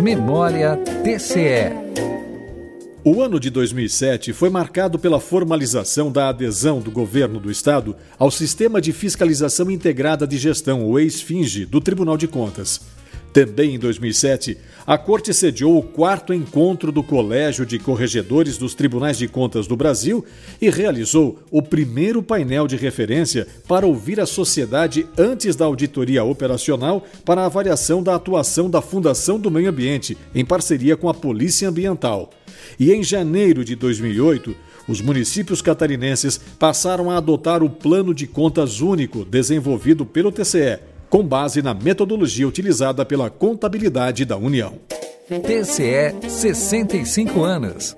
Memória TCE. O ano de 2007 foi marcado pela formalização da adesão do governo do Estado ao Sistema de Fiscalização Integrada de Gestão, o ex-FINGE, do Tribunal de Contas. Também em 2007, a Corte sediou o quarto encontro do Colégio de Corregedores dos Tribunais de Contas do Brasil e realizou o primeiro painel de referência para ouvir a sociedade antes da auditoria operacional para avaliação da atuação da Fundação do Meio Ambiente, em parceria com a Polícia Ambiental. E em janeiro de 2008, os municípios catarinenses passaram a adotar o Plano de Contas Único desenvolvido pelo TCE com base na metodologia utilizada pela Contabilidade da União. TCE 65 anos.